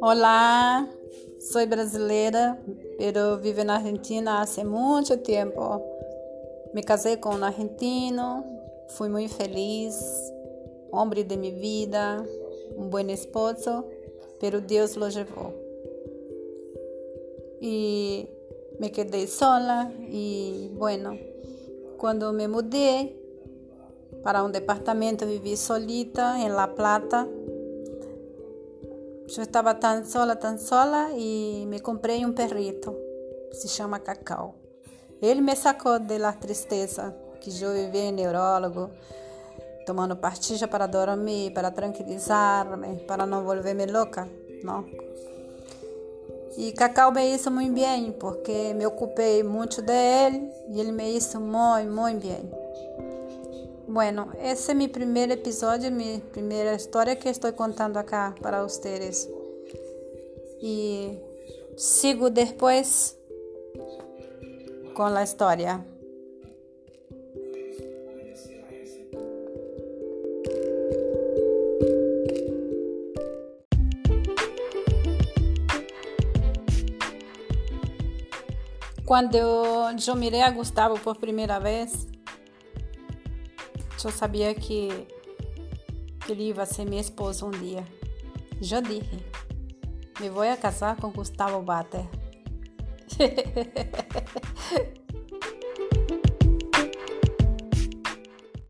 Olá, sou brasileira, pero vivo na Argentina há muito tempo. Me casei com um argentino, fui muito feliz, homem de minha vida, um bom esposo, pero Deus lo levou. E me quedei sola e, bueno, quando me mudei para um departamento, vivi solita em La Plata, eu estava tão sola, tão sola e me comprei um perrito, se chama Cacau. Ele me sacou da tristeza que eu vivia em neurólogo, tomando pastilha para dormir, para tranquilizar-me, para não volver-me louca, não. E Cacau me hizo muito bem, porque me ocupei muito dele e ele me hizo muito, muito bem. Bueno, esse é meu primeiro episódio, minha primeira história que estou contando aqui para vocês. E sigo depois com a história. Quando eu mirei a Gustavo por primeira vez, eu sabia que, que ele ia ser meu esposo um dia. Eu disse, me vou a casar com Gustavo Bater.